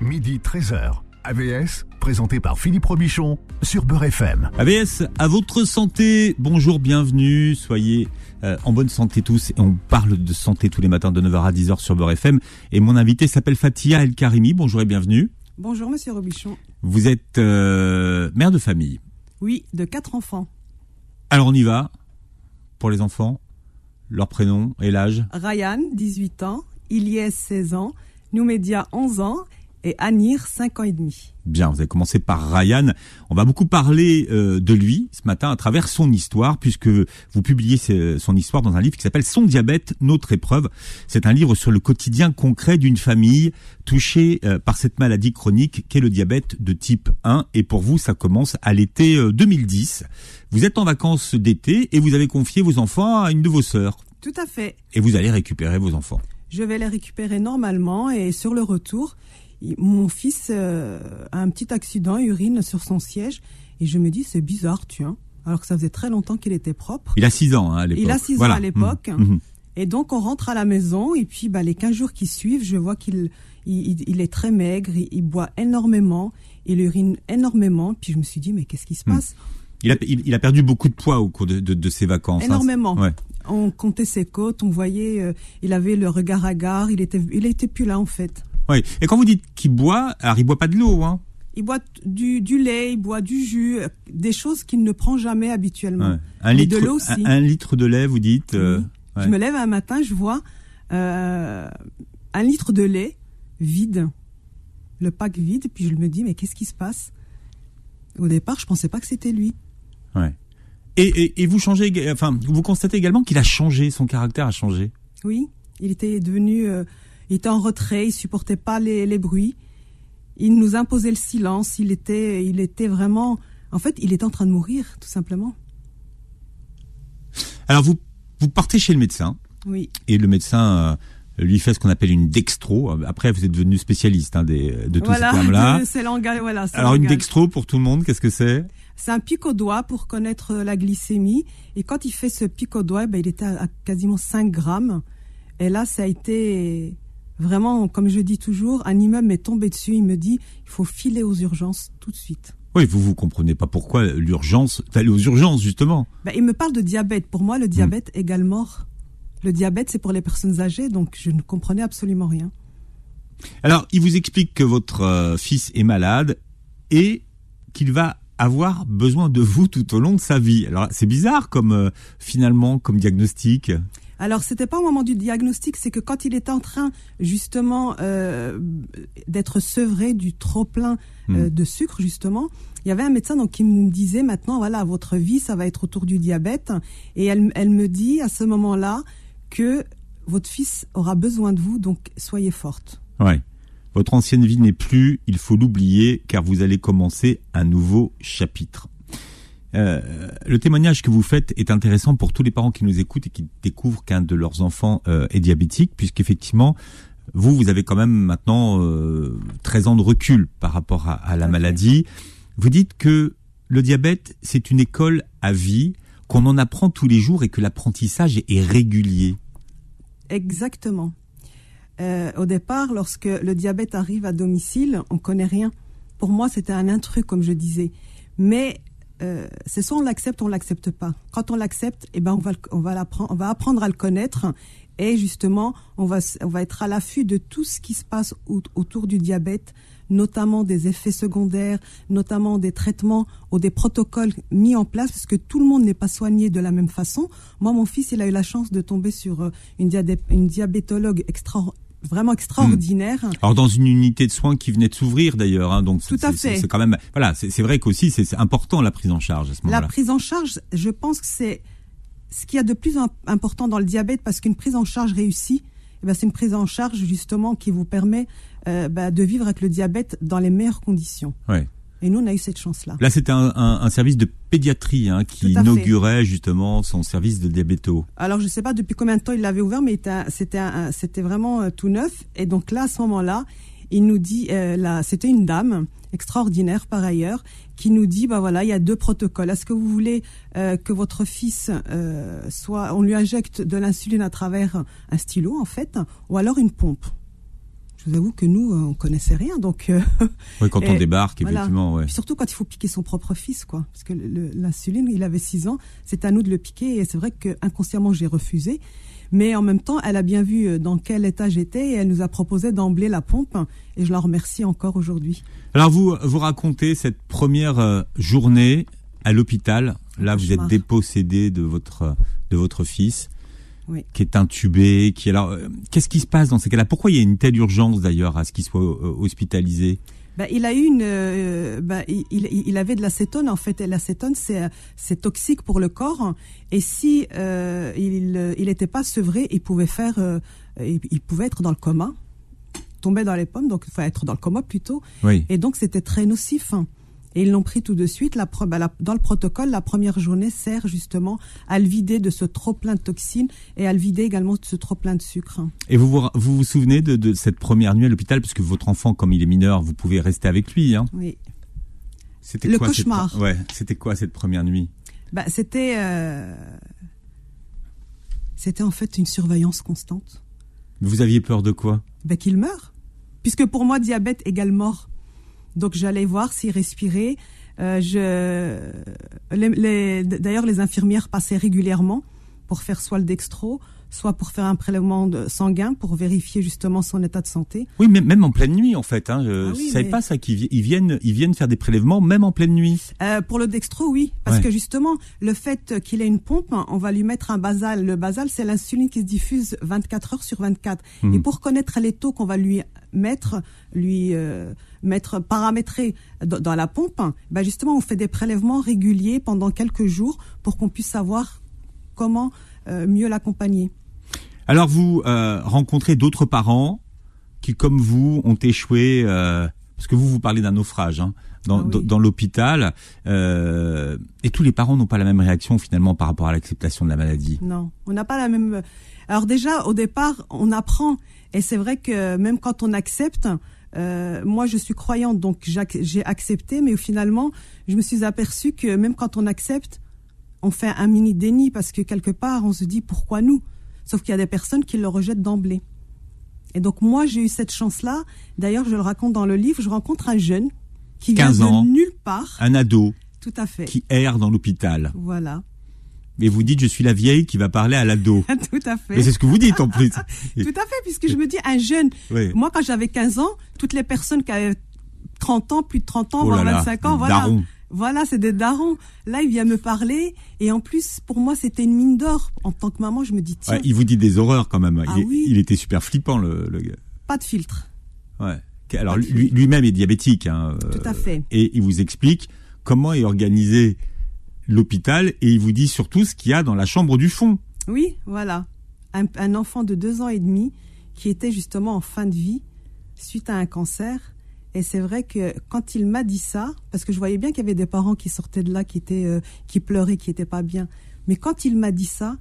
midi 13h. AVS, présenté par Philippe Robichon sur Beurre FM. AVS, à votre santé. Bonjour, bienvenue. Soyez euh, en bonne santé tous. Et on parle de santé tous les matins de 9h à 10h sur Beurre FM. Et mon invité s'appelle Fatia El Karimi. Bonjour et bienvenue. Bonjour, monsieur Robichon. Vous êtes euh, mère de famille. Oui, de quatre enfants. Alors on y va pour les enfants. Leur prénom et l'âge Ryan, 18 ans. Ilyes, 16 ans. Noumédia, 11 ans et Anir, 5 ans et demi. Bien, vous avez commencé par Ryan. On va beaucoup parler euh, de lui ce matin à travers son histoire, puisque vous publiez son histoire dans un livre qui s'appelle Son diabète, notre épreuve. C'est un livre sur le quotidien concret d'une famille touchée euh, par cette maladie chronique qu'est le diabète de type 1. Et pour vous, ça commence à l'été 2010. Euh, vous êtes en vacances d'été et vous avez confié vos enfants à une de vos sœurs. Tout à fait. Et vous allez récupérer vos enfants. Je vais les récupérer normalement et sur le retour, mon fils euh, a un petit accident, urine sur son siège, et je me dis, c'est bizarre, tu vois. Alors que ça faisait très longtemps qu'il était propre. Il a 6 ans hein, à l'époque. Il a 6 ans à l'époque. Mmh. Mmh. Et donc, on rentre à la maison, et puis bah, les 15 jours qui suivent, je vois qu'il il, est très maigre, il, boit énormément, il urine énormément. Puis je me suis dit, mais qu'est-ce qui se mmh. passe? Il a, il, a, perdu beaucoup de poids au cours de, de, ses vacances. Hein. Énormément. On comptait ses côtes, on voyait, euh, il avait le regard hagard, il était, il était plus là en fait. Oui. Et quand vous dites qu'il boit, alors il boit pas de l'eau, hein il boit du, du, lait, il boit du jus, des choses qu'il ne prend jamais habituellement. Un litre, de l'eau aussi. Un, litre de lait, vous dites. Euh, je me lève un matin, je vois euh, un litre de lait vide, le pack vide, puis je me dis mais qu'est-ce qui se passe? Au départ, je pensais pas que c'était lui. Ouais. Et, et, et, vous changez, enfin, vous constatez également qu'il a changé, son caractère a changé? Oui, il était devenu euh, il était en retrait, il supportait pas les, les bruits. Il nous imposait le silence. Il était, il était vraiment, en fait, il était en train de mourir, tout simplement. Alors vous, vous partez chez le médecin. Oui. Et le médecin euh, lui fait ce qu'on appelle une dextro. Après, vous êtes devenu spécialiste hein, des, de tous ces termes-là. C'est Voilà, Alors une dextro pour tout le monde, qu'est-ce que c'est? C'est un pic au doigt pour connaître la glycémie. Et quand il fait ce pic au doigt, ben, il était à, à quasiment 5 grammes. Et là, ça a été Vraiment, comme je dis toujours, un immeuble m'est tombé dessus. Il me dit, il faut filer aux urgences tout de suite. Oui, vous vous comprenez pas pourquoi l'urgence, d'aller aux urgences justement. Ben, il me parle de diabète. Pour moi, le diabète hmm. égale mort. Le diabète, c'est pour les personnes âgées, donc je ne comprenais absolument rien. Alors, il vous explique que votre euh, fils est malade et qu'il va avoir besoin de vous tout au long de sa vie. Alors, c'est bizarre comme euh, finalement comme diagnostic. Alors, c'était pas au moment du diagnostic, c'est que quand il était en train justement euh, d'être sevré du trop plein euh, hmm. de sucre, justement, il y avait un médecin donc qui me disait maintenant, voilà, votre vie, ça va être autour du diabète, et elle, elle me dit à ce moment-là que votre fils aura besoin de vous, donc soyez forte. Ouais. Votre ancienne vie n'est plus, il faut l'oublier, car vous allez commencer un nouveau chapitre. Euh, le témoignage que vous faites est intéressant pour tous les parents qui nous écoutent et qui découvrent qu'un de leurs enfants euh, est diabétique, puisqu'effectivement, vous, vous avez quand même maintenant euh, 13 ans de recul par rapport à, la maladie. Vous dites que le diabète, c'est une école à vie, qu'on en apprend tous les jours et que l'apprentissage est régulier. Exactement. Euh, au départ, lorsque le diabète arrive à domicile, on connaît rien. Pour moi, c'était un intrus, comme je disais. Mais euh, c'est soit on l'accepte, on l'accepte pas. Quand on l'accepte, eh ben on va, on va on va apprendre à le connaître et justement on va, on va être à l'affût de tout ce qui se passe autour du diabète, notamment des effets secondaires, notamment des traitements ou des protocoles mis en place parce que tout le monde n'est pas soigné de la même façon. Moi, mon fils, il a eu la chance de tomber sur euh, une, une diabétologue extra vraiment extraordinaire. Hmm. Alors dans une unité de soins qui venait de s'ouvrir d'ailleurs, hein, donc tout à fait. C'est quand même voilà, c'est vrai qu'aussi c'est important la prise en charge à ce moment-là. La prise en charge, je pense que c'est ce qu'il y a de plus important dans le diabète parce qu'une prise en charge réussie, eh ben, c'est une prise en charge justement qui vous permet euh, bah, de vivre avec le diabète dans les meilleures conditions. Ouais. Et nous, on a eu cette chance-là. Là, c'était un, un, un, service de pédiatrie hein, qui inaugurait justement son service de diabéto. Alors, je ne sais pas depuis combien de temps il l'avait ouvert, mais c'était vraiment euh, tout neuf. Et donc là, à ce moment-là, il nous dit, euh, là, c'était une dame extraordinaire par ailleurs, qui nous dit, bah voilà, il y a deux protocoles. Est-ce que vous voulez euh, que votre fils euh, soit, on lui injecte de l'insuline à travers un stylo en fait, ou alors une pompe? Je vous avoue que nous, on connaissait rien. Donc, oui, quand on débarque, effectivement. Ouais. surtout quand il faut piquer son propre fils, quoi. Parce que l'insuline, il avait 6 ans, c'est à nous de le piquer. Et c'est vrai que inconsciemment, j'ai refusé. Mais en même temps, elle a bien vu dans quel état j'étais et elle nous a proposé d'emblée la pompe. Et je la remercie encore aujourd'hui. Alors, vous, vous racontez cette première journée à l'hôpital. Là, vous êtes dépossédé de votre, de votre fils qui est intubé, qui alors euh, qu'est-ce qui se passe dans ces cas-là? Pourquoi il y a une telle urgence d'ailleurs à ce qu'il soit euh, hospitalisé? Bah, il a eu une, euh, bah, il, il, avait de l'acétone en fait. Et l'acétone c'est c'est toxique pour le corps. Et si il il n'était pas sevré, il pouvait faire, il, il, pouvait être dans le coma, tomber dans les pommes. Donc il faut être dans le coma plutôt. Oui. Et donc c'était très nocif. Et ils l'ont pris tout de suite. La, bah, dans le protocole, la première journée sert justement à le vider de ce trop plein de toxines et à le vider également de ce trop plein de sucre. Et vous vous, vous, souvenez de, cette première nuit à l'hôpital, puisque votre enfant, comme il est mineur, vous pouvez rester avec lui. Hein oui. C'était le quoi cauchemar. Cette, ouais. C'était quoi cette première nuit? Bah, c'était euh, c'était en fait une surveillance constante. Vous aviez peur de quoi? Bah, Qu'il meure. Puisque pour moi, diabète égale mort. Donc j'allais voir s'il respirait. Euh, d'ailleurs, les infirmières passaient régulièrement pour faire soit le dextro, soit pour faire un prélèvement sanguin pour vérifier justement son état de santé. Oui, mais même en pleine nuit en fait. Hein, je ah savais pas ça qu'ils viennent, ils viennent faire des prélèvements même en pleine nuit. Euh, pour le dextro, oui, parce que justement le fait qu'il ait une pompe, on va lui mettre un basal. Le basal, c'est l'insuline qui se diffuse 24 heures sur 24. Hmm. Et pour connaître les taux qu'on va lui mettre, lui euh, mettre paramétrer dans la pompe, bah justement on fait des prélèvements réguliers pendant quelques jours pour qu'on puisse savoir comment euh, mieux l'accompagner. Alors vous euh, rencontrez d'autres parents qui, comme vous, ont échoué, parce que vous vous parlez d'un naufrage hein, dans, ah dans l'hôpital, et tous les parents n'ont pas la même réaction finalement par rapport à l'acceptation de la maladie. Non, on n'a pas la même. Alors déjà au départ, on apprend et c'est vrai que même quand on accepte, euh, moi je suis croyante, donc j'ai accepté, mais finalement, je me suis aperçue que même quand on accepte, on fait un mini déni parce que quelque part, on se dit pourquoi nous? Sauf qu'il y a des personnes qui le rejettent d'emblée. Et donc moi, j'ai eu cette chance-là. D'ailleurs, je le raconte dans le livre, je rencontre un jeune qui vient de nulle part. Un ado. Tout à fait. Qui erre dans l'hôpital. Voilà. Mais vous dites, je suis la vieille qui va parler à l'ado. Tout à fait. Mais c'est ce que vous dites en plus. Tout à fait, puisque je me dis, un jeune. Moi, quand j'avais 15 ans, toutes les personnes qui avaient 30 ans, plus de 30 ans, oh voire 25 ans, voilà. Voilà, c'est des darons. Là, il vient me parler. Et en plus, pour moi, c'était une mine d'or. En tant que maman, je me dis, tiens. il vous dit des horreurs quand même. Ah il, oui. il, était super flippant, le, le, gars. Pas de filtre. Ouais. Alors, lui-même est diabétique. Hein, Tout à fait. Et il vous explique comment est organisé l'hôpital et il vous dit surtout ce qu'il y a dans la chambre du fond. Oui, voilà. Un, enfant de deux ans et demi qui était justement en fin de vie suite à un cancer. Et c'est vrai que quand il m'a dit ça, parce que je voyais bien qu'il y avait des parents qui sortaient de là, qui étaient, euh, qui pleuraient, qui étaient pas bien. Mais quand il m'a dit ça,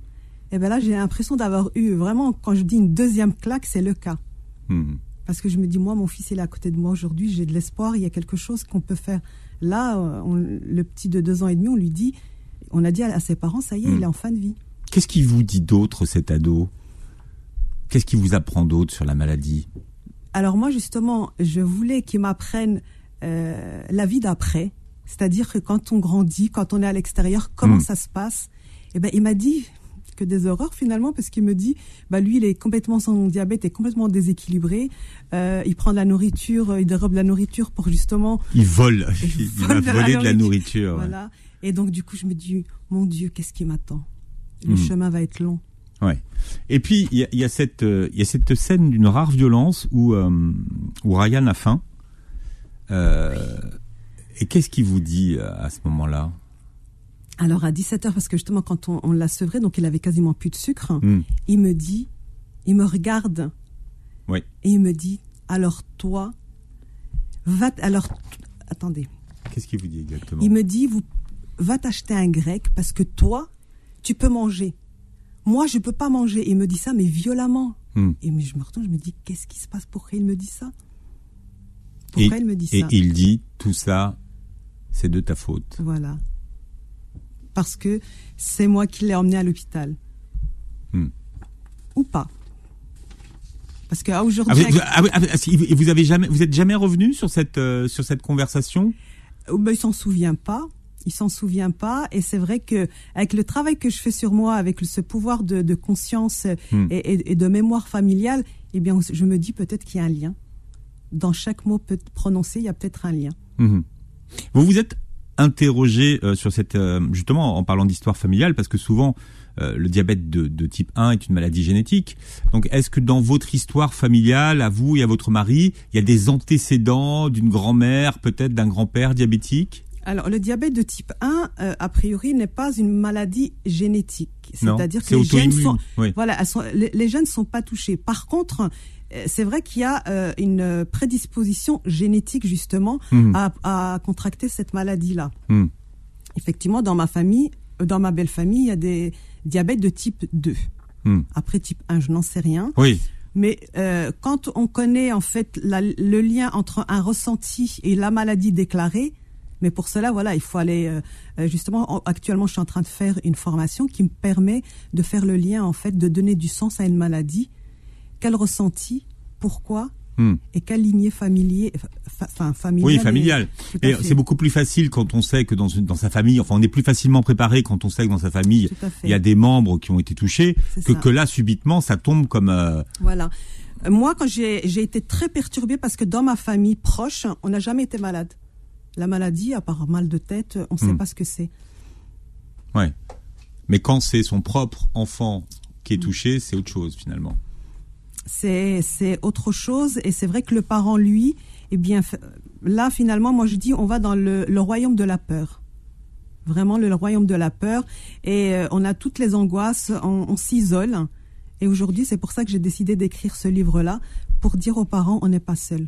eh ben là, j'ai l'impression d'avoir eu vraiment, quand je dis une deuxième claque, c'est le cas. Hmm. Parce que je me dis, moi, mon fils, il est à côté de moi aujourd'hui, j'ai de l'espoir, il y a quelque chose qu'on peut faire. Là, le petit de deux ans et demi, on lui dit, on a dit à, ses parents, ça y est, il est hmm. en fin de vie. Qu'est-ce qu'il vous dit d'autre, cet ado? Qu'est-ce qu'il vous apprend d'autre sur la maladie? Alors moi, justement, je voulais qu'il m'apprenne euh, la vie d'après. C'est-à-dire que quand on grandit, quand on est à l'extérieur, comment hmm. ça se passe? Eh ben, il m'a dit que des horreurs finalement parce qu'il me dit bah lui il est complètement son diabète est complètement déséquilibré. Euh, il prend de la nourriture il dérobe de la nourriture pour justement il vole. Il, va voler de la nourriture, voilà. Et donc du coup je me dis mon Dieu qu'est-ce qui m'attend? Le hmm. chemin va être long Ouais. Et puis il y a, cette euh, il y a cette scène d'une rare violence où euh, où Ryan a faim. et qu'est-ce qu'il vous dit à ce moment-là? Alors à 17h, parce que justement quand on, l'a sevré, donc il avait quasiment plus de sucre, hmm. il me dit, il me regarde oui. et il me dit, alors toi, va, alors, attendez. Qu'est-ce qu'il vous dit exactement? Il me dit, vous, va t'acheter un grec parce que toi, tu peux manger. Moi, je peux pas manger. il me dit ça, mais violemment. Hmm. Et je me retourne, je me dis, qu'est-ce qui se passe? Pourquoi il me dit ça? Pourquoi il me dit ça? Et il dit, tout ça, c'est de ta faute. Voilà parce que c'est moi qui l'ai emmené à l'hôpital. Hmm. Ou pas. Parce qu'aujourd'hui, ah, vous, ah, ah, vous avez jamais, vous êtes jamais revenu sur cette euh, sur cette conversation? Oh, ben, Il s'en souvient pas. Il s'en souvient pas. Et c'est vrai que avec le travail que je fais sur moi, avec ce pouvoir de, de conscience hmm. et, et, de mémoire familiale, eh bien, je me dis peut-être qu'il y a un lien. Dans chaque mot prononcé, il y a peut-être un lien. Hmm. Vous vous êtes interrogé euh, sur cette euh, justement en parlant d'histoire familiale parce que souvent euh, le diabète de, type 1 est une maladie génétique. Donc est-ce que dans votre histoire familiale, à vous et à votre mari, il y a des antécédents d'une grand-mère, peut-être d'un grand-père diabétique? Alors, le diabète de type 1, a priori, n'est pas une maladie génétique. C'est-à-dire que les gènes, sont, voilà, les, gènes ne sont pas touchés. Par contre, c'est vrai qu'il y a une prédisposition génétique justement mmh. à, contracter cette maladie-là. Mmh. Effectivement, dans ma famille, dans ma belle famille, il y a des diabète de type 2. Hmm. Après type 1, je n'en sais rien. Oui. Mais euh, quand on connaît en fait le lien entre un ressenti et la maladie déclarée, mais pour cela, voilà, il faut aller euh, euh, justement. Actuellement, je suis en train de faire une formation qui me permet de faire le lien en fait, de donner du sens à une maladie. Quel ressenti Pourquoi Hmm. Et quelle lignée familier, enfin familiale. Oui, familiale. Et c'est beaucoup plus facile quand on sait que dans, dans sa famille, enfin on est plus facilement préparé quand on sait que dans sa famille il y a des membres qui ont été touchés que que là subitement ça tombe comme. Euh, voilà. Moi, quand j'ai été très perturbée parce que dans ma famille proche, on n'a jamais été malade. La maladie, à part mal de tête, on ne sait hmm. pas ce que c'est. Ouais. Mais quand c'est son propre enfant qui est hmm. touché, c'est autre chose finalement c'est autre chose. Et c'est vrai que le parent, lui, eh bien, là, finalement, moi, je dis, on va dans le, royaume de la peur. Vraiment, le, royaume de la peur. Et euh, on a toutes les angoisses, on s'isole. Et aujourd'hui, c'est pour ça que j'ai décidé d'écrire ce livre-là, pour dire aux parents, on n'est pas seul.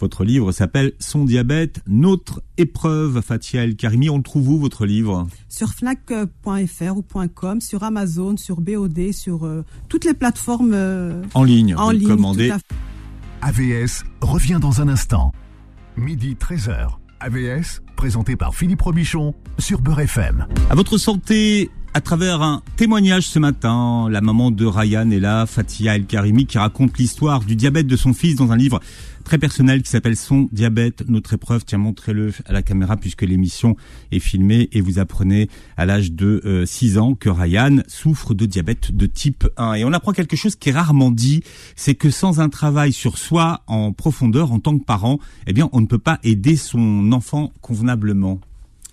Votre livre s'appelle Son diabète, notre épreuve. Fatia El Karimi, on le trouve où votre livre Sur fnac.fr ou .com, sur Amazon, sur BOD, sur euh, toutes les plateformes euh, en ligne. En ligne, commandez. AVS revient dans un instant. Midi 13h. AVS, présenté par Philippe Robichon sur Beurre FM. À votre santé, à travers un témoignage ce matin, la maman de Ryan est là, Fatia El Karimi, qui raconte l'histoire du diabète de son fils dans un livre très personnel qui s'appelle Son diabète, notre épreuve. Tiens, montrez-le à la caméra puisque l'émission est filmée et vous apprenez à l'âge de 6 euh, ans que Ryan souffre de diabète de type 1. Et on apprend quelque chose qui est rarement dit, c'est que sans un travail sur soi en profondeur en tant que parent, eh bien, on ne peut pas aider son enfant convenablement.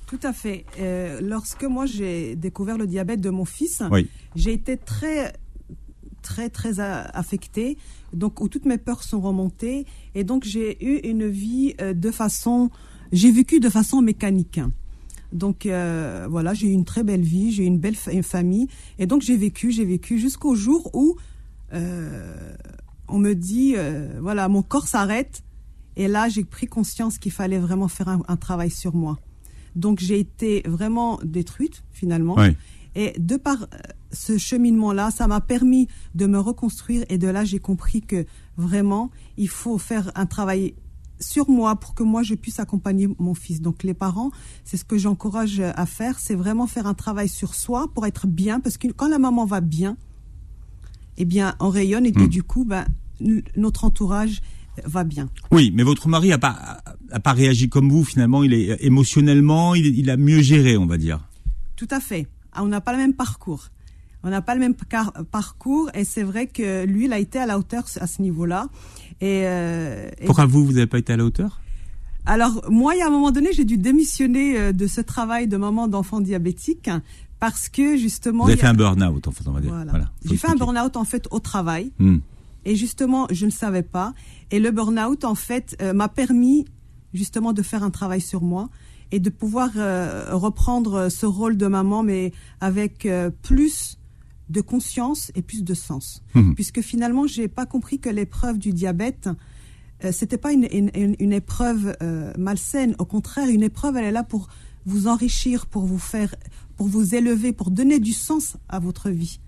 Tout à fait. Euh, lorsque moi j'ai découvert le diabète de mon fils, j'ai été très très très affectée, donc où toutes mes peurs sont remontées et donc j'ai eu une vie euh, de façon, j'ai vécu de façon mécanique. Donc euh, voilà, j'ai eu une très belle vie, j'ai eu une belle famille et donc j'ai vécu, j'ai vécu jusqu'au jour où euh, on me dit voilà mon corps s'arrête et là j'ai pris conscience qu'il fallait vraiment faire un, travail sur moi. Donc j'ai été vraiment détruite finalement. Et de par ce cheminement-là, ça m'a permis de me reconstruire et de là, j'ai compris que vraiment, il faut faire un travail sur moi pour que moi je puisse accompagner mon fils. Donc les parents, c'est ce que j'encourage à faire, c'est vraiment faire un travail sur soi pour être bien parce que quand la maman va bien, eh bien on rayonne et, hmm. du coup ben notre entourage va bien. Oui, mais votre mari a pas a pas réagi comme vous finalement, il est émotionnellement, il, il a mieux géré, on va dire. Tout à fait. On n'a pas le même parcours on n'a pas le même parcours et c'est vrai que lui, il a été à la hauteur à ce niveau-là. Et, euh, Pourquoi vous, vous n'avez pas été à la hauteur? Alors moi, il y a un moment donné, j'ai dû démissionner euh, de ce travail de maman d'enfant diabétique parce que justement. Vous avez fait un burn-out, en fait, on va dire. Voilà. J'ai fait un burn-out en fait au travail. Hmm. Et justement, je ne savais pas. Et le burn-out, en fait, euh, m'a permis justement de faire un travail sur moi et de pouvoir reprendre ce rôle de maman, mais avec plus de conscience et plus de sens. Mhm. Puisque finalement, j'ai pas compris que l'épreuve du diabète, euh, c'était pas une, une, épreuve euh, malsaine. Au contraire, une épreuve, elle est là pour vous enrichir, pour vous faire, pour vous élever, pour donner du sens à votre vie.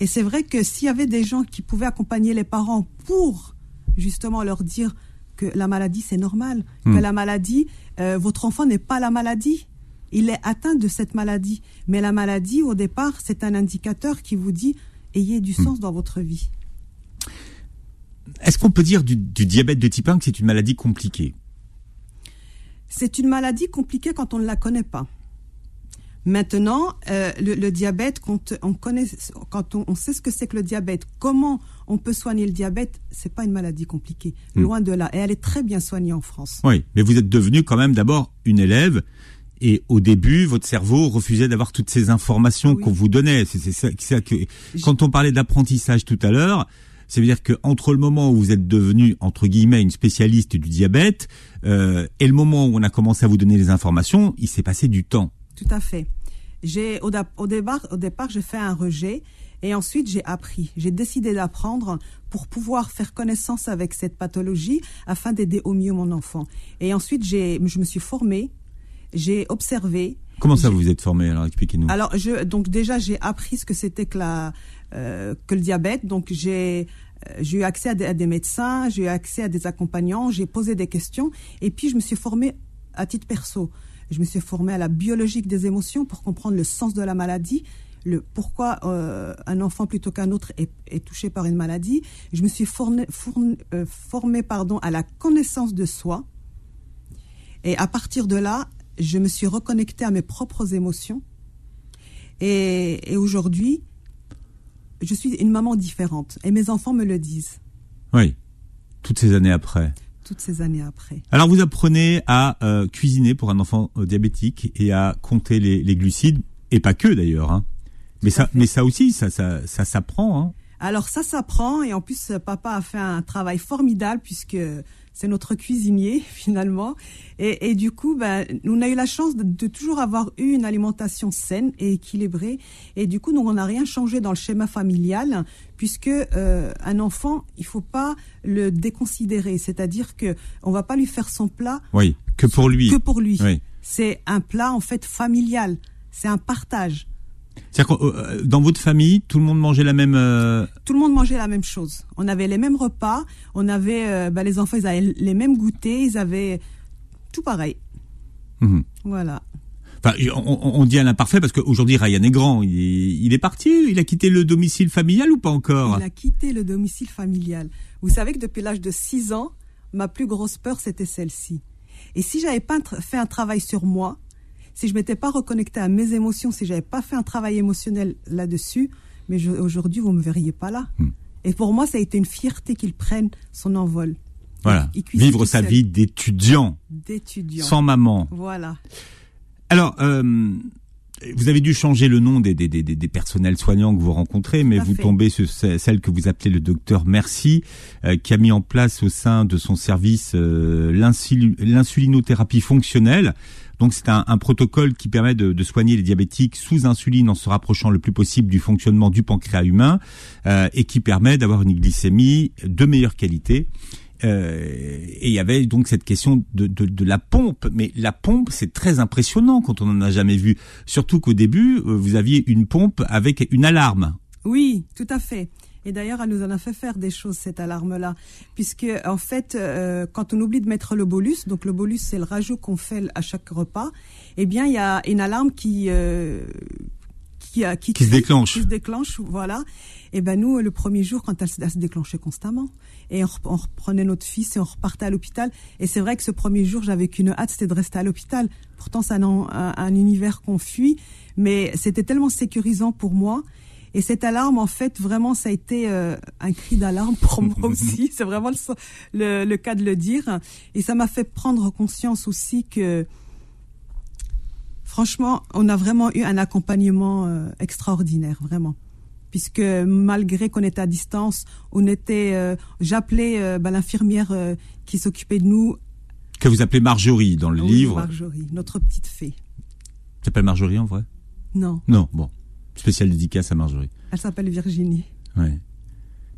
Et c'est vrai que s'il y avait des gens qui pouvaient accompagner les parents pour justement leur dire que la maladie c'est normal, que mhm. la maladie, euh, votre enfant n'est pas la maladie, il est atteint de cette maladie. Mais la maladie, au départ, c'est un indicateur qui vous dit ayez du sens dans votre vie. est-ce qu'on peut dire du, du diabète de type 1 que c'est une maladie compliquée? C'est une maladie compliquée quand on ne la connaît pas. Maintenant, euh, le, le, diabète, quand on connaît, quand on, on sait ce que c'est que le diabète, comment on peut soigner le diabète, c'est pas une maladie compliquée, Mm. loin de là. Et elle est très bien soignée en France. Oui, mais vous êtes devenu quand même d'abord une élève. Et au début, votre cerveau refusait d'avoir toutes ces informations Oui. qu'on vous donnait. C'est ça, que quand on parlait d'apprentissage tout à l'heure, ça veut dire que entre le moment où vous êtes devenu entre guillemets une spécialiste du diabète euh, et le moment où on a commencé à vous donner les informations, il s'est passé du temps. Tout à fait. J'ai au, au départ, au départ, j'ai fait un rejet et ensuite j'ai appris. J'ai décidé d'apprendre pour pouvoir faire connaissance avec cette pathologie afin d'aider au mieux mon enfant. Et ensuite, j'ai, je me suis formée, j'ai observé. Comment ça vous vous êtes formé Alors expliquez-nous. Alors, je, donc déjà, j'ai appris ce que c'était que la euh, que le diabète. Donc, j'ai euh, j'ai eu accès à des, à des médecins, j'ai eu accès à des accompagnants, j'ai posé des questions, et puis je me suis formée à titre perso. Je me suis formée à la biologique des émotions pour comprendre le sens de la maladie, le pourquoi euh, un enfant plutôt qu'un autre est, est touché par une maladie. Je me suis formée, euh, formée pardon, à la connaissance de soi. Et à partir de là, je me suis reconnectée à mes propres émotions. Et, et aujourd'hui, je suis une maman différente. Et mes enfants me le disent Oui, toutes ces années après. toutes ces années après. Alors vous apprenez à euh, cuisiner pour un enfant euh, diabétique et à compter les, les glucides et pas que d'ailleurs. Hein. Mais ça, mais ça aussi, ça, ça, ça s'apprend. Hein. Alors ça s'apprend et en plus euh, papa a fait un travail formidable puisque c'est notre cuisinier finalement et, et du coup ben, on a eu la chance de, de toujours avoir eu une alimentation saine et équilibrée et du coup nous on n'a rien changé dans le schéma familial puisque euh, un enfant il faut pas le déconsidérer c'est-à-dire que on va pas lui faire son plat Oui, que pour lui. que pour lui Oui. c'est un plat en fait familial c'est un partage C'est-à-dire que euh, dans votre famille, tout le monde mangeait la même. euh, tout le monde mangeait la même chose. On avait les mêmes repas, on avait euh, bah, les enfants, ils avaient les mêmes goûters, ils avaient tout pareil. mhm. Voilà. Enfin, on, dit à l'imparfait parce qu'aujourd'hui Ryan est grand. Il est, il est parti. Il a quitté le domicile familial ou pas encore? Il a quitté le domicile familial. Vous savez que depuis l'âge de 6 ans, ma plus grosse peur c'était celle-ci. Et si j'avais pas fait un travail sur moi, si je m'étais pas reconnectée à mes émotions, si j'avais pas fait un travail émotionnel là-dessus, mais je- aujourd'hui vous me verriez pas là. Hmm. Et pour moi, ça a été une fierté qu'il prenne son envol. Voilà. Il Vivre sa seul. vie d'étudiant, d'étudiant. sans maman. Voilà. Alors, euh, vous avez dû changer le nom des, des, des, des personnels soignants que vous rencontrez, mais vous fait. tombez sur ce- celle que vous appelez le docteur Merci, euh, qui a mis en place au sein de son service euh, l'insul- l'insulinothérapie fonctionnelle. Donc c'est un, un protocole qui permet de, soigner les diabétiques sous insuline en se rapprochant le plus possible du fonctionnement du pancréas humain euh, et qui permet d'avoir une glycémie de meilleure qualité. Euh, et il y avait donc cette question de la pompe. Mais la pompe, c'est très impressionnant quand on n'en a jamais vu. Surtout qu'au début, euh, vous aviez une pompe avec une alarme. Oui, tout à fait. Et d'ailleurs, elle nous en a fait faire des choses, cette alarme-là. Puisque, en fait, euh, quand on oublie de mettre le bolus, donc le bolus, c'est le rajout qu'on fait à chaque repas, eh bien, il y a une alarme qui... euh, qui, a- Qui se déclenche. Qui se déclenche, voilà. Et ben nous, le premier jour, quand elle, se- elle se déclenchait constamment, et on, rep- on reprenait notre fils et on repartait à l'hôpital. Et c'est vrai que ce premier jour, j'avais qu'une hâte, c'était de rester à l'hôpital. Pourtant, c'est un, un, un univers qu'on fuit, mais c'était tellement sécurisant pour moi. Et cette alarme, en fait, vraiment, ça a été euh, un cri d'alarme pour moi aussi. C'est vraiment le, le, le cas de le dire. Et ça m'a fait prendre conscience aussi que, franchement, on a vraiment eu un accompagnement euh, extraordinaire, vraiment. Puisque malgré qu'on était à distance, on était, euh, j'appelais bah, l'infirmière qui s'occupait de nous. Que vous appelez Marjorie dans le Oui, livre. Marjorie, notre petite fée. s'appelle Marjorie en vrai? Non, Non, bon. Spécial dédicace à Marjorie. elle s'appelle Virginie. Ouais.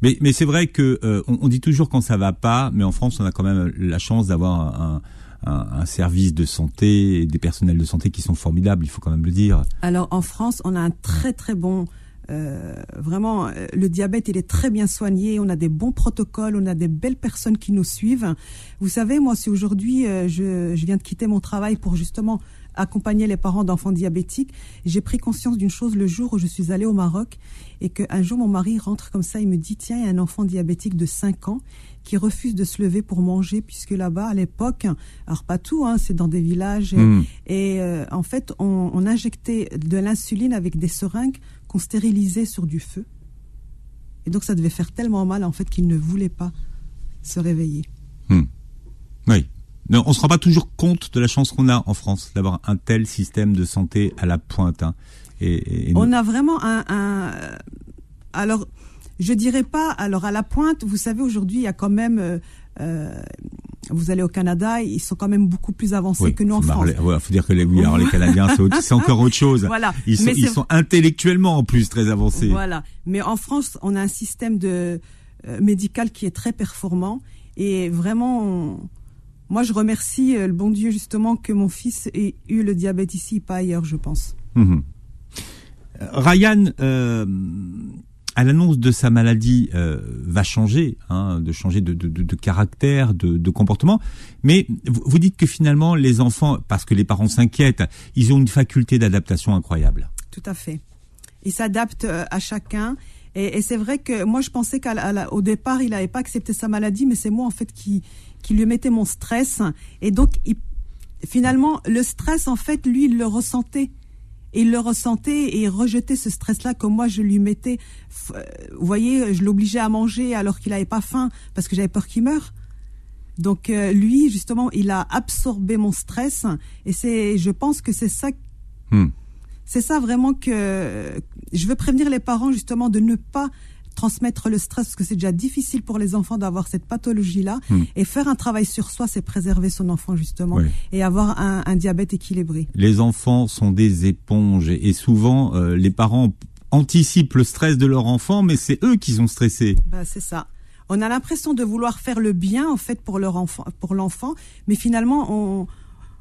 Mais, mais c'est vrai que euh, on, on dit toujours quand ça va pas, mais en France, on a quand même la chance d'avoir un, un, un service de santé et des personnels de santé qui sont formidables, il faut quand même le dire. Alors en France, on a un très très bon, euh, vraiment, euh, le diabète il est très bien soigné. On a des bons protocoles, on a des belles personnes qui nous suivent. Vous savez, moi, si aujourd'hui euh, je, je viens de quitter mon travail pour justement accompagner les parents d'enfants diabétiques. J'ai pris conscience d'une chose le jour où je suis allée au Maroc et qu'un jour mon mari rentre comme ça, il me dit tiens, il y a un enfant diabétique de 5 ans qui refuse de se lever pour manger puisque là-bas à l'époque, alors pas tout, hein, c'est dans des villages Hmm. et euh, en fait on, on injectait de l'insuline avec des seringues qu'on stérilisait sur du feu. Et donc ça devait faire tellement mal en fait qu'il ne voulait pas se réveiller. Oui. Non, on se rend pas toujours compte de la chance qu'on a en France d'avoir un tel système de santé à la pointe. hein. Et, et- On a vraiment un, un- euh, alors je dirais pas alors à la pointe. Vous savez aujourd'hui il y a quand même euh, euh, vous allez au Canada ils sont quand même beaucoup plus avancés oui, que nous en France. ouais, faut dire que les, oui, alors les Canadiens, c'est encore autre chose. Voilà. Ils sont, ils intellectuellement en plus très avancés. Voilà. Mais en France, on a un système de euh, médical qui est très performant et vraiment, on- moi, je remercie euh, le bon Dieu justement que mon fils ait eu le diabète ici, pas ailleurs, je pense. Mhm. Euh, Ryan, euh, à l'annonce de sa maladie, euh, va changer, hein, de changer de, de- de- de caractère, de, comportement. Mais vous, vous dites que finalement, les enfants, parce que les parents s'inquiètent, ils ont une faculté d'adaptation incroyable. Tout à fait. Il s'adapte euh, à chacun. Et, et c'est vrai que moi, je pensais qu'au départ, il n'avait pas accepté sa maladie, mais c'est moi, en fait, qui, qui lui mettais mon stress. Et donc, il- finalement, le stress, en fait, lui, il le ressentait. Et il le ressentait et il rejetait ce stress-là que moi, je lui mettais. Euh, Vous voyez, je l'obligeais à manger alors qu'il n'avait pas faim parce que j'avais peur qu'il meure. Donc, euh, lui, justement, il a absorbé mon stress. Et c'est, je pense que c'est ça Hmm. c'est ça vraiment que je veux prévenir les parents justement de ne pas transmettre le stress parce que c'est déjà difficile pour les enfants d'avoir cette pathologie là Hmm. et faire un travail sur soi c'est préserver son enfant justement Oui. et avoir un, un diabète équilibré. Les enfants sont des éponges et, souvent, euh, les parents anticipent le stress de leur enfant, mais c'est eux qui sont stressés. Bah, c'est ça. On a l'impression de vouloir faire le bien en fait pour leur enfant, pour l'enfant, mais finalement on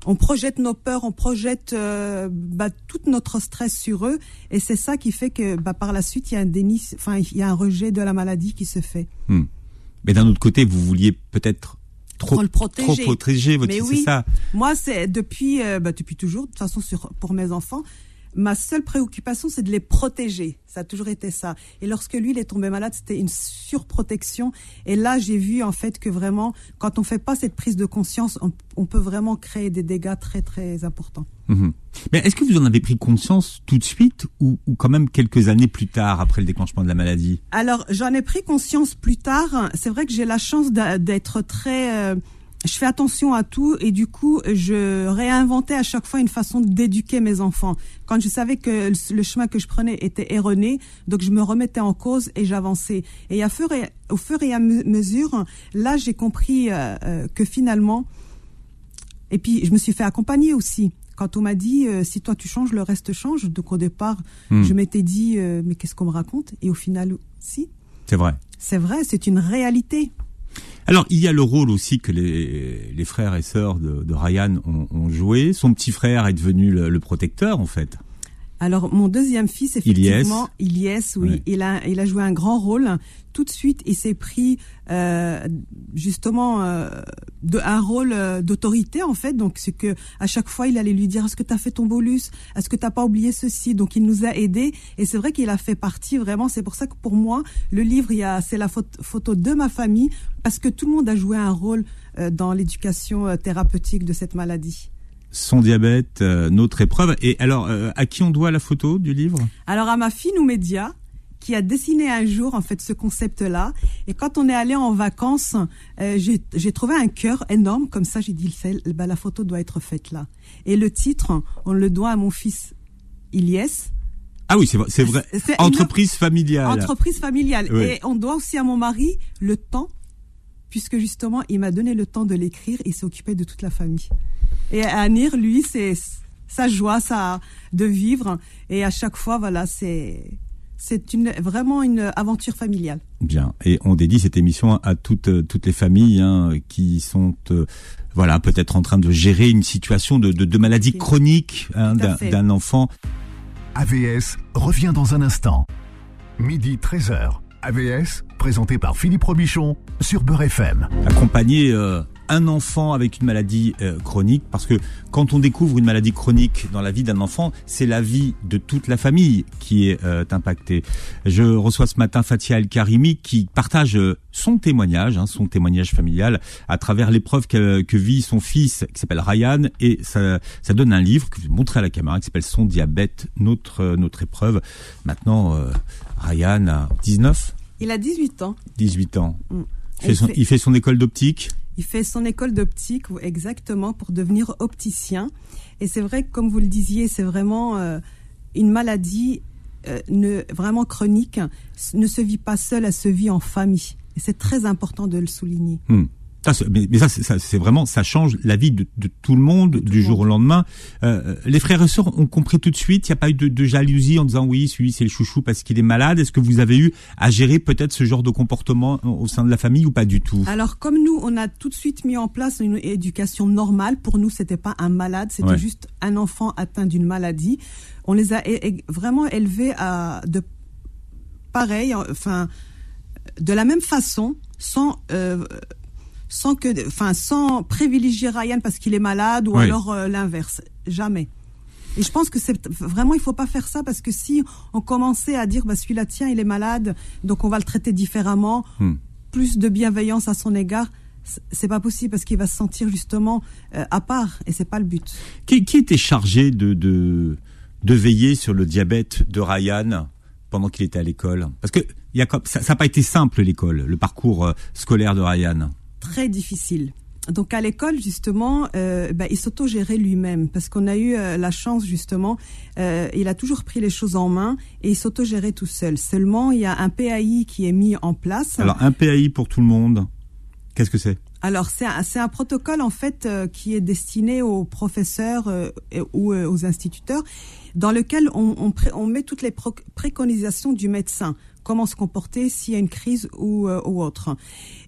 on projette nos peurs, on projette euh, bah, tout notre stress sur eux, et c'est ça qui fait que bah, par la suite il y a un déni, enfin il y a un rejet de la maladie qui se fait. Mais d'un autre côté, vous vouliez peut-être trop, Trop le protéger. trop protéger votre Mais fils, oui. c'est ça? Moi, c'est depuis, euh, bah, depuis toujours, de toute façon, sur, pour mes enfants, ma seule préoccupation, c'est de les protéger. Ça a toujours été ça. Et lorsque lui, il est tombé malade, c'était une surprotection. Et là, j'ai vu, en fait, que vraiment, quand on fait pas cette prise de conscience, on, on peut vraiment créer des dégâts très, très importants. Mhm. Mais est-ce que vous en avez pris conscience tout de suite ou, ou quand même quelques années plus tard après le déclenchement de la maladie? Alors, j'en ai pris conscience plus tard. C'est vrai que j'ai la chance d'être très... euh, je fais attention à tout et du coup, je réinventais à chaque fois une façon d'éduquer mes enfants. Quand je savais que le- chemin que je prenais était erroné, donc je me remettais en cause et j'avançais. Et à fur et, au fur et à me- mesure, là, j'ai compris euh, euh, que finalement... Et puis, je me suis fait accompagner aussi. Quand on m'a dit, euh, si toi tu changes, le reste change. Donc au départ, Hmm. je m'étais dit, euh, mais qu'est-ce qu'on me raconte? Et au final, si. C'est vrai. C'est vrai, c'est une réalité. Alors, il y a le rôle aussi que les, frères et sœurs de, Ryan ont, joué. Son petit frère est devenu le protecteur, en fait. Alors, mon deuxième fils, effectivement, Ilyes, oui, Ouais. il, a, il a joué un grand rôle. Tout de suite, il s'est pris euh, justement euh, de, un rôle euh, d'autorité, en fait. Donc, c'est que à chaque fois, il allait lui dire Est-ce que tu as fait ton bolus? Est-ce que tu pas oublié ceci? Donc, il nous a aidés. Et c'est vrai qu'il a fait partie vraiment. C'est pour ça que pour moi, le livre, il y a, c'est la photo, photo de ma famille, parce que tout le monde a joué un rôle euh, dans l'éducation euh, thérapeutique de cette maladie. Son diabète, euh, notre épreuve. Et alors, euh, à qui on doit la photo du livre? Alors à ma fille Noumédia, qui a dessiné un jour en fait ce concept-là. Et quand on est allé en vacances, euh, j'ai trouvé un cœur énorme comme ça. J'ai dit bah, la photo doit être faite là. Et le titre, on le doit à mon fils Ilyes. Ah oui, c'est vrai. Entreprise familiale. entreprise familiale. Oui. Et on doit aussi à mon mari le temps, puisque justement il m'a donné le temps de l'écrire. Il s'est occupé de toute la famille. Et Anir, lui, c'est sa joie, ça de vivre. Et à chaque fois, voilà, c'est c'est une vraiment une aventure familiale. Bien. Et on dédie cette émission à toutes toutes les familles hein, qui sont euh, voilà peut-être en train de gérer une situation de, de, de maladie chronique hein, d'un enfant. AVS revient dans un instant. Midi 13h. AVS, présenté par Philippe Robichon sur Beurre FM. accompagner euh, un enfant avec une maladie euh, chronique Parce que quand on découvre une maladie chronique dans la vie d'un enfant, c'est la vie de toute la famille qui est euh, impactée. Je reçois ce matin Fatia El Karimi qui partage euh, son témoignage, hein, son témoignage familial à travers l'épreuve que, que, vit son fils qui s'appelle Ryan et ça, ça donne un livre que je vais montrer à la caméra qui s'appelle Son diabète, notre notre épreuve. Maintenant, Ryan a 19 Il a 18 ans. 18 ans. Mm. Il, fait son, école d'optique Il fait son école d'optique, exactement, pour devenir opticien. Et c'est vrai que, comme vous le disiez, c'est vraiment euh, une maladie euh, ne, vraiment chronique, ne se vit pas seule, elle se vit en famille. Et c'est très important de le souligner. Mais, ça, c'est vraiment, ça change la vie de, tout le monde du jour au lendemain. Euh, les frères et sœurs ont compris tout de suite. Il n'y a pas eu de, jalousie en disant oui, celui c'est le chouchou parce qu'il est malade. Est-ce que vous avez eu à gérer peut-être ce genre de comportement au sein de la famille ou pas du tout? Alors comme nous, on a tout de suite mis en place une éducation normale. Pour nous, c'était pas un malade, c'était juste un enfant atteint d'une maladie. On les a vraiment élevés à de pareil, enfin de la même façon, sans euh, sans que, enfin, sans privilégier Ryan parce qu'il est malade ou alors euh, l'inverse. Jamais. Et je pense que c'est vraiment, il faut pas faire ça parce que si on commençait à dire, bah, celui-là, tiens, il est malade, donc on va le traiter différemment, hmm. plus de bienveillance à son égard, c'est pas possible parce qu'il va se sentir justement euh, à part et c'est pas le but. Qui, qui était chargé de, de, de veiller sur le diabète de Ryan pendant qu'il était à l'école? Parce que y a, ça n'a pas été simple l'école, le parcours euh, scolaire de Ryan très difficile. Donc à l'école justement, euh, bah, il s'autogérait lui-même parce qu'on a eu euh, la chance justement, euh, il a toujours pris les choses en main et il s'autogérait tout seul. Seulement il y a un PAI qui est mis en place. Alors un PAI pour tout le monde, qu'est-ce que c'est? Alors c'est un, un, protocole en fait qui est destiné aux professeurs ou aux instituteurs, dans lequel on, on, on met toutes les préconisations du médecin comment se comporter s'il y a une crise ou, euh, ou autre.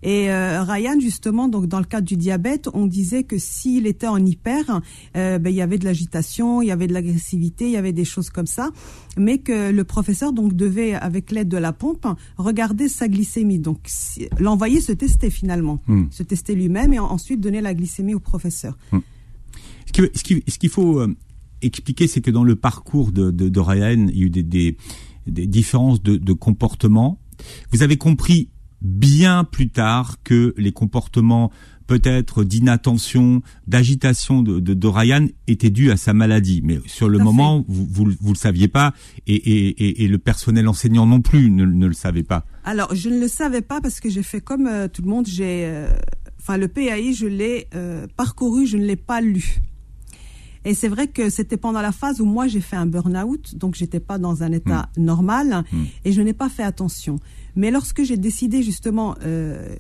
Et euh, Ryan, justement, donc dans le cadre du diabète, on disait que s'il était en hyper, euh, ben, il y avait de l'agitation, il y avait de l'agressivité, il y avait des choses comme ça, mais que le professeur donc devait, avec l'aide de la pompe, regarder sa glycémie. Donc l'envoyer se tester finalement, hmm. se tester lui-même et ensuite donner la glycémie au professeur. Hmm. Ce qu'il faut expliquer, c'est que dans le parcours de, de, de Ryan, il y a eu des, des des différences de, de comportement. Vous avez compris bien plus tard que les comportements peut-être d'inattention, d'agitation de, de, de, Ryan étaient dus à sa maladie. Mais sur le moment, vous, vous, vous, le saviez pas et, et, et, le personnel enseignant non plus ne, ne, le savait pas. Alors, je ne le savais pas parce que j'ai fait comme euh, tout le monde. J'ai, euh, enfin, le PAI, je l'ai euh, parcouru, je ne l'ai pas lu. Et c'est vrai que c'était pendant la phase où moi j'ai fait un burn-out, donc j'étais pas dans un état hmm. normal hmm. et je n'ai pas fait attention. Mais lorsque j'ai décidé justement euh,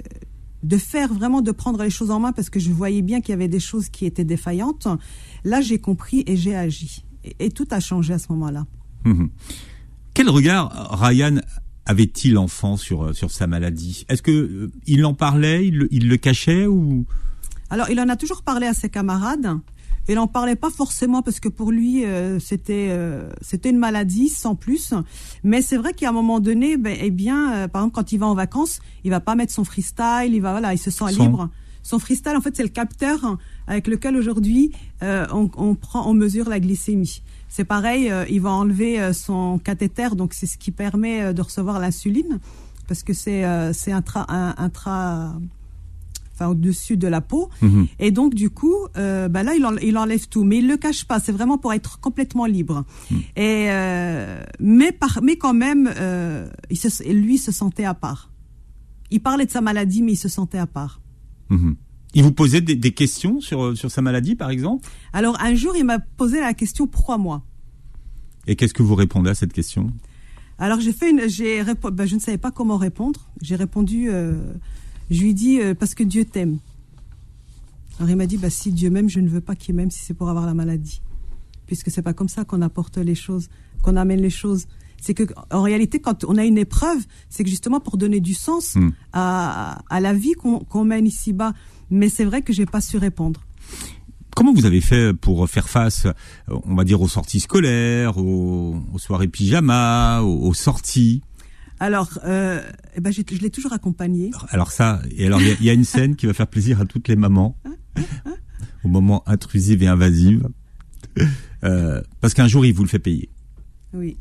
de faire vraiment de prendre les choses en main parce que je voyais bien qu'il y avait des choses qui étaient défaillantes, là j'ai compris et j'ai agi. Et, tout a changé à ce moment-là. Hmm. Quel regard Ryan avait-il enfant sur sur sa maladie? Est-ce que euh, il en parlait, il, il le cachait ou? Alors il en a toujours parlé à ses camarades. Il n'en parlait pas forcément parce que pour lui euh, c'était euh, c'était une maladie sans plus. Mais c'est vrai qu'à un moment donné, ben, eh bien, euh, par exemple quand il va en vacances, il va pas mettre son freestyle, il va voilà, il se sent libre. Son freestyle en fait c'est le capteur avec lequel aujourd'hui on, on, prend on mesure la glycémie. C'est pareil, il va enlever son cathéter, donc c'est ce qui permet de recevoir l'insuline parce que c'est c'est intra, intra enfin au-dessus de la peau. Mhm. Et donc du coup, euh, bah là il, il, enlève tout, mais il le cache pas. C'est vraiment pour être complètement libre. Mhm. Et euh, mais par, mais quand même, euh, il se, lui se sentait à part. Il parlait de sa maladie, mais il se sentait à part. Mhm. Il vous posait des, des, questions sur sur sa maladie, par exemple? Alors un jour, il m'a posé la question pourquoi moi? Et qu'est-ce que vous répondez à cette question? Alors j'ai fait une, j'ai ben, je ne savais pas comment répondre. J'ai répondu, euh, je lui dis euh, parce que Dieu t'aime. Alors il m'a dit bah si Dieu m'aime, je ne veux pas qu'il m'aime si c'est pour avoir la maladie. Puisque c'est pas comme ça qu'on apporte les choses, qu'on amène les choses. C'est que en réalité quand on a une épreuve, c'est que justement pour donner du sens hmm. à, à, la vie qu'on mène ici-bas. Mais c'est vrai que j'ai pas su répondre. Comment vous avez fait pour faire face, on va dire, aux sorties scolaires, aux, soirées pyjama, aux sorties? Alors, euh, eh ben, je l'ai toujours accompagné. Alors ça, et alors il y, a une scène qui va faire plaisir à toutes les mamans, au moment intrusive et invasive, euh, parce qu'un jour il vous le fait payer. Oui.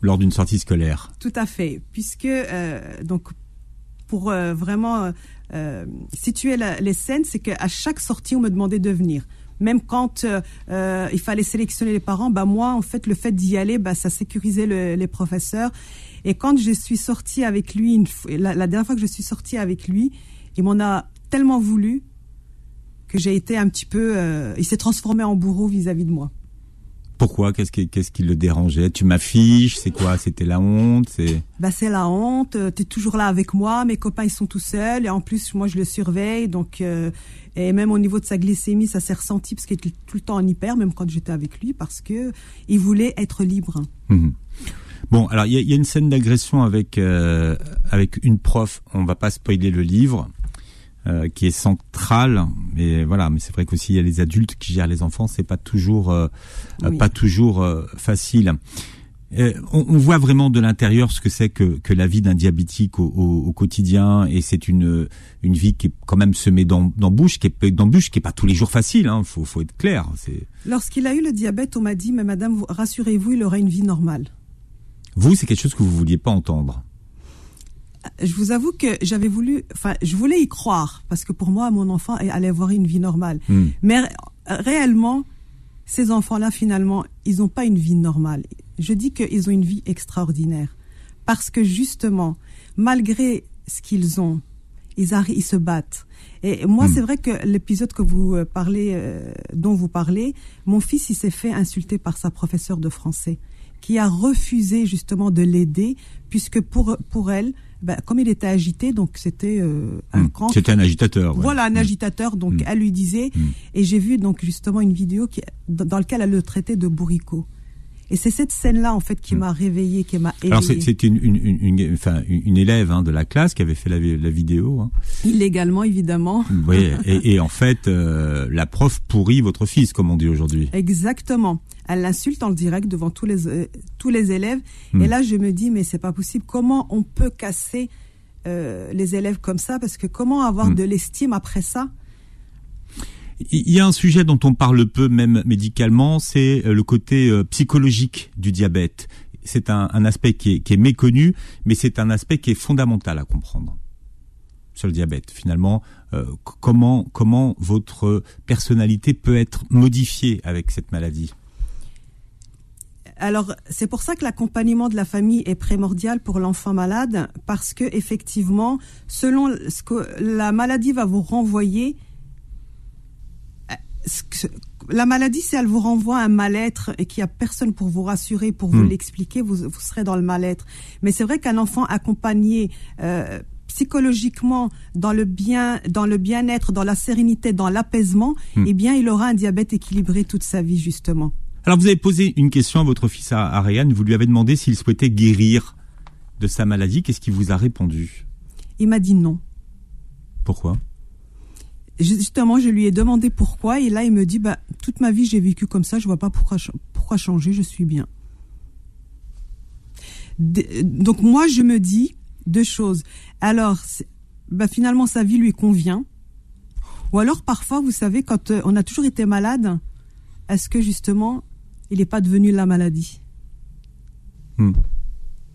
Lors d'une sortie scolaire. Tout à fait, puisque euh, donc pour euh, vraiment situer la, les scènes, c'est qu'à chaque sortie on me demandait de venir même quand euh, il fallait sélectionner les parents, bah moi en fait le fait d'y aller, bah ça sécurisait le, les professeurs. Et quand je suis sortie avec lui, une, la, la, dernière fois que je suis sortie avec lui, il m'en a tellement voulu que j'ai été un petit peu, euh, il s'est transformé en bourreau vis-à-vis -vis de moi. Pourquoi? Qu'est-ce qui, qu'est-ce qui le dérangeait? Tu m'affiches C'est quoi? C'était la honte C'est bah c'est la honte. T'es toujours là avec moi. Mes copains ils sont tout seuls et en plus moi je le surveille. Donc euh, et même au niveau de sa glycémie ça s'est ressenti parce qu'il était tout le temps en hyper même quand j'étais avec lui parce que il voulait être libre. Mmh. Bon alors il y, y a, une scène d'agression avec euh, avec une prof. On va pas spoiler le livre. Euh, qui est centrale. Mais voilà, mais c'est vrai qu'aussi il y a les adultes qui gèrent les enfants, c'est pas toujours euh, oui. pas toujours euh, facile. Euh, on, on, voit vraiment de l'intérieur ce que c'est que, que la vie d'un diabétique au, au, au, quotidien, et c'est une une vie qui est quand même semée d'embûches, qui est d'embûches, qui est pas tous les jours facile. Hein, faut faut être clair. Lorsqu'il a eu le diabète, on m'a dit, mais Madame, rassurez-vous, il aura une vie normale. Vous, c'est quelque chose que vous vouliez pas entendre je vous avoue que j'avais voulu, enfin, je voulais y croire parce que pour moi, mon enfant allait avoir une vie normale. Mm. Mais réellement, ces enfants-là, finalement, ils n'ont pas une vie normale. Je dis qu'ils ont une vie extraordinaire parce que justement, malgré ce qu'ils ont, ils, arrivent, ils se battent. Et moi, mm. c'est vrai que l'épisode que vous parlez, euh, dont vous parlez, mon fils, il s'est fait insulter par sa professeure de français, qui a refusé justement de l'aider, puisque pour pour elle, ben, comme il était agité, donc c'était euh, un mmh. C'était un agitateur. Ouais. Voilà, un mmh. agitateur. Donc mmh. elle lui disait, et j'ai vu donc justement une vidéo qui, dans laquelle elle le traitait de bourricot. Et c'est cette scène-là en fait qui m'a réveillé, qui m'a Alors c'était une, une, une, une, enfin, une élève hein, de la classe qui avait fait la, la vidéo. Hein. Illégalement évidemment. Oui, et, et en fait euh, la prof pourrit votre fils, comme on dit aujourd'hui. Exactement. Elle l'insulte en direct devant tous les euh, tous les élèves. Mmh. Et là je me dis mais c'est pas possible. Comment on peut casser euh, les élèves comme ça? Parce que comment avoir mmh. de l'estime après ça? Il y a un sujet dont on parle peu, même médicalement, c'est le côté euh, psychologique du diabète. C'est un, aspect qui est, qui est méconnu, mais c'est un aspect qui est fondamental à comprendre sur le diabète. Finalement, euh, comment comment votre personnalité peut être modifiée avec cette maladie? Alors, c'est pour ça que l'accompagnement de la famille est primordial pour l'enfant malade, parce que effectivement, selon ce que la maladie va vous renvoyer, la maladie, si elle vous renvoie un mal-être et qu'il n'y a personne pour vous rassurer, pour vous mmh. l'expliquer, vous, vous, serez dans le mal-être. Mais c'est vrai qu'un enfant accompagné euh, psychologiquement dans le bien, dans le bien-être, dans la sérénité, dans l'apaisement, mmh. eh bien, il aura un diabète équilibré toute sa vie justement. Alors, vous avez posé une question à votre fils Ariane. Vous lui avez demandé s'il souhaitait guérir de sa maladie. Qu'est-ce qu'il vous a répondu? Il m'a dit non. Pourquoi? Justement, je lui ai demandé pourquoi, et là, il me dit, bah, toute ma vie, j'ai vécu comme ça, je vois pas pourquoi, pourquoi changer, je suis bien. De, donc, moi, je me dis deux choses. Alors, bah, finalement, sa vie lui convient. Ou alors, parfois, vous savez, quand euh, on a toujours été malade, est-ce que justement, il n'est pas devenu la maladie? Hmm.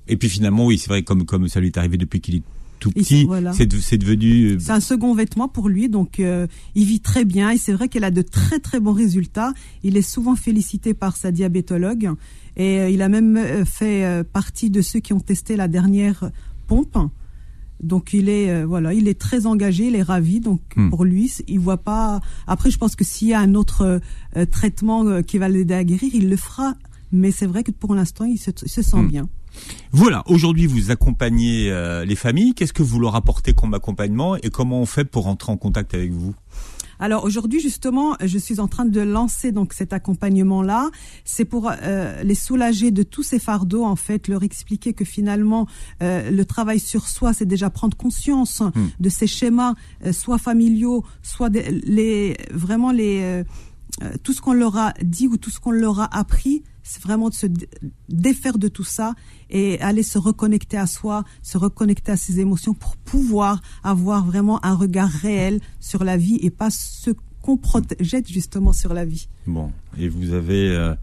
Et puis finalement, oui, c'est vrai, comme, comme ça lui est arrivé depuis qu'il est tout petit, voilà. c'est devenu. Euh, c'est un second vêtement pour lui, donc euh, il vit très bien et c'est vrai qu'elle a de très très bons résultats. Il est souvent félicité par sa diabétologue et euh, il a même fait euh, partie de ceux qui ont testé la dernière pompe. Donc il est voilà, il est très engagé, il est ravi. Donc hmm. pour lui, il voit pas. Après, je pense que s'il y a un autre traitement qui va l'aider à guérir, il le fera. Mais c'est vrai que pour l'instant, il se, il se sent hmm. bien. Voilà, aujourd'hui vous accompagnez euh, les familles. Qu'est-ce que vous leur apportez comme accompagnement et comment on fait pour entrer en contact avec vous? Alors aujourd'hui justement, je suis en train de lancer donc cet accompagnement là. C'est pour euh, les soulager de tous ces fardeaux en fait, leur expliquer que finalement euh, le travail sur soi, c'est déjà prendre conscience mmh. de ces schémas, euh, soit familiaux, soit des, les vraiment les tout ce qu'on leur a dit ou tout ce qu'on leur a appris, c'est vraiment de se défaire de tout ça et aller se reconnecter à soi, se reconnecter à ses émotions pour pouvoir avoir vraiment un regard réel sur la vie et pas ce qu'on projette justement sur la vie. Bon, et vous avez euh,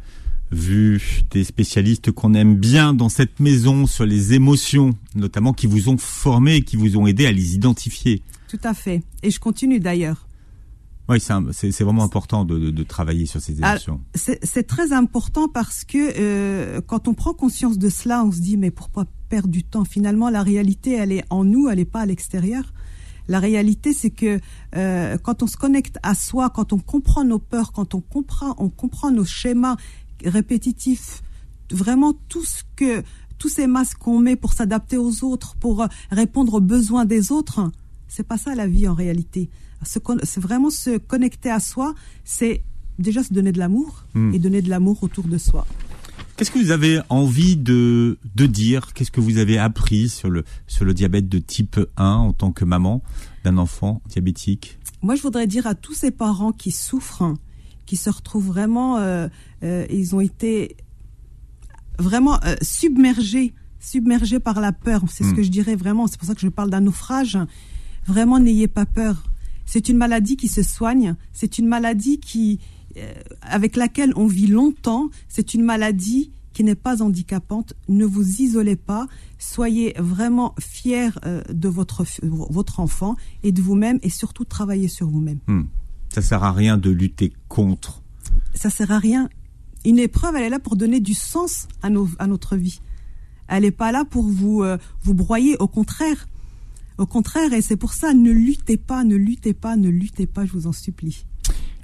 vu des spécialistes qu'on aime bien dans cette maison sur les émotions, notamment qui vous ont formé et qui vous ont aidé à les identifier. Tout à fait. Et je continue d'ailleurs. Oui, c'est vraiment important de, de, travailler sur ces ah, émotions. C'est très important parce que euh, quand on prend conscience de cela, on se dit mais pourquoi perdre du temps? Finalement, la réalité, elle est en nous, elle n'est pas à l'extérieur. La réalité, c'est que euh, quand on se connecte à soi, quand on comprend nos peurs, quand on comprend, on comprend nos schémas répétitifs, vraiment tout ce que tous ces masques qu'on met pour s'adapter aux autres, pour répondre aux besoins des autres, c'est pas ça la vie en réalité c'est vraiment se connecter à soi, c'est déjà se donner de l'amour hmm. et donner de l'amour autour de soi. Qu'est-ce que vous avez envie de, de dire? Qu'est-ce que vous avez appris sur le, sur le diabète de type 1 en tant que maman d'un enfant diabétique? Moi, je voudrais dire à tous ces parents qui souffrent, qui se retrouvent vraiment, euh, euh, ils ont été vraiment euh, submergés, submergés par la peur. C'est ce hmm. que je dirais vraiment. C'est pour ça que je parle d'un naufrage. Vraiment, n'ayez pas peur. C'est une maladie qui se soigne, c'est une maladie qui, euh, avec laquelle on vit longtemps, c'est une maladie qui n'est pas handicapante. Ne vous isolez pas, soyez vraiment fiers euh, de votre, votre enfant et de vous-même et surtout travaillez sur vous-même. Ça hmm. Ça sert à rien de lutter contre. Ça sert à rien. Une épreuve, elle est là pour donner du sens à, nos, à notre vie. Elle n'est pas là pour vous, euh, vous broyer. Au contraire, au contraire, et c'est pour ça, ne luttez pas, ne luttez pas, ne luttez pas, je vous en supplie.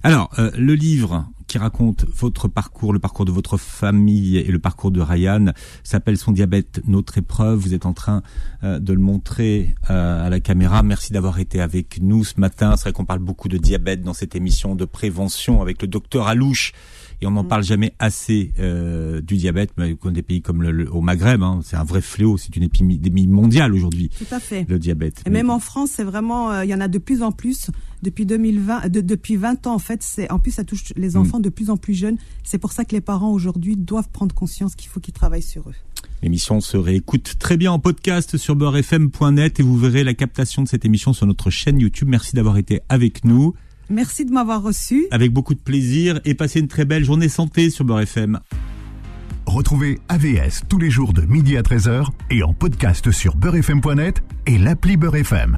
Alors, euh, le livre qui raconte votre parcours, le parcours de votre famille et le parcours de Ryan s'appelle Son diabète, notre épreuve. Vous êtes en train euh, de le montrer euh, à la caméra. Merci d'avoir été avec nous ce matin. C'est vrai qu'on parle beaucoup de diabète dans cette émission de prévention avec le docteur Alouche et on n'en mm. parle jamais assez euh, du diabète, mais dans des pays comme le, au Maghreb, hein, c'est un vrai fléau, c'est une épidémie mondiale aujourd'hui. Tout à fait. Le diabète. Et même en France, c'est vraiment, euh, il y en a de plus en plus depuis 2020, de, depuis 20 ans en fait. C'est en plus ça touche les mm. enfants de plus en plus jeunes. C'est pour ça que les parents aujourd'hui doivent prendre conscience qu'il faut qu'ils travaillent sur eux. L'émission se réécoute très bien en podcast sur beurrefm.net et vous verrez la captation de cette émission sur notre chaîne YouTube. Merci d'avoir été avec nous. Merci de m'avoir reçu. Avec beaucoup de plaisir et passez une très belle journée santé sur Beurre FM. Retrouvez AVS tous les jours de midi à 13h et en podcast sur beurrefm.net et l'appli Beurre FM.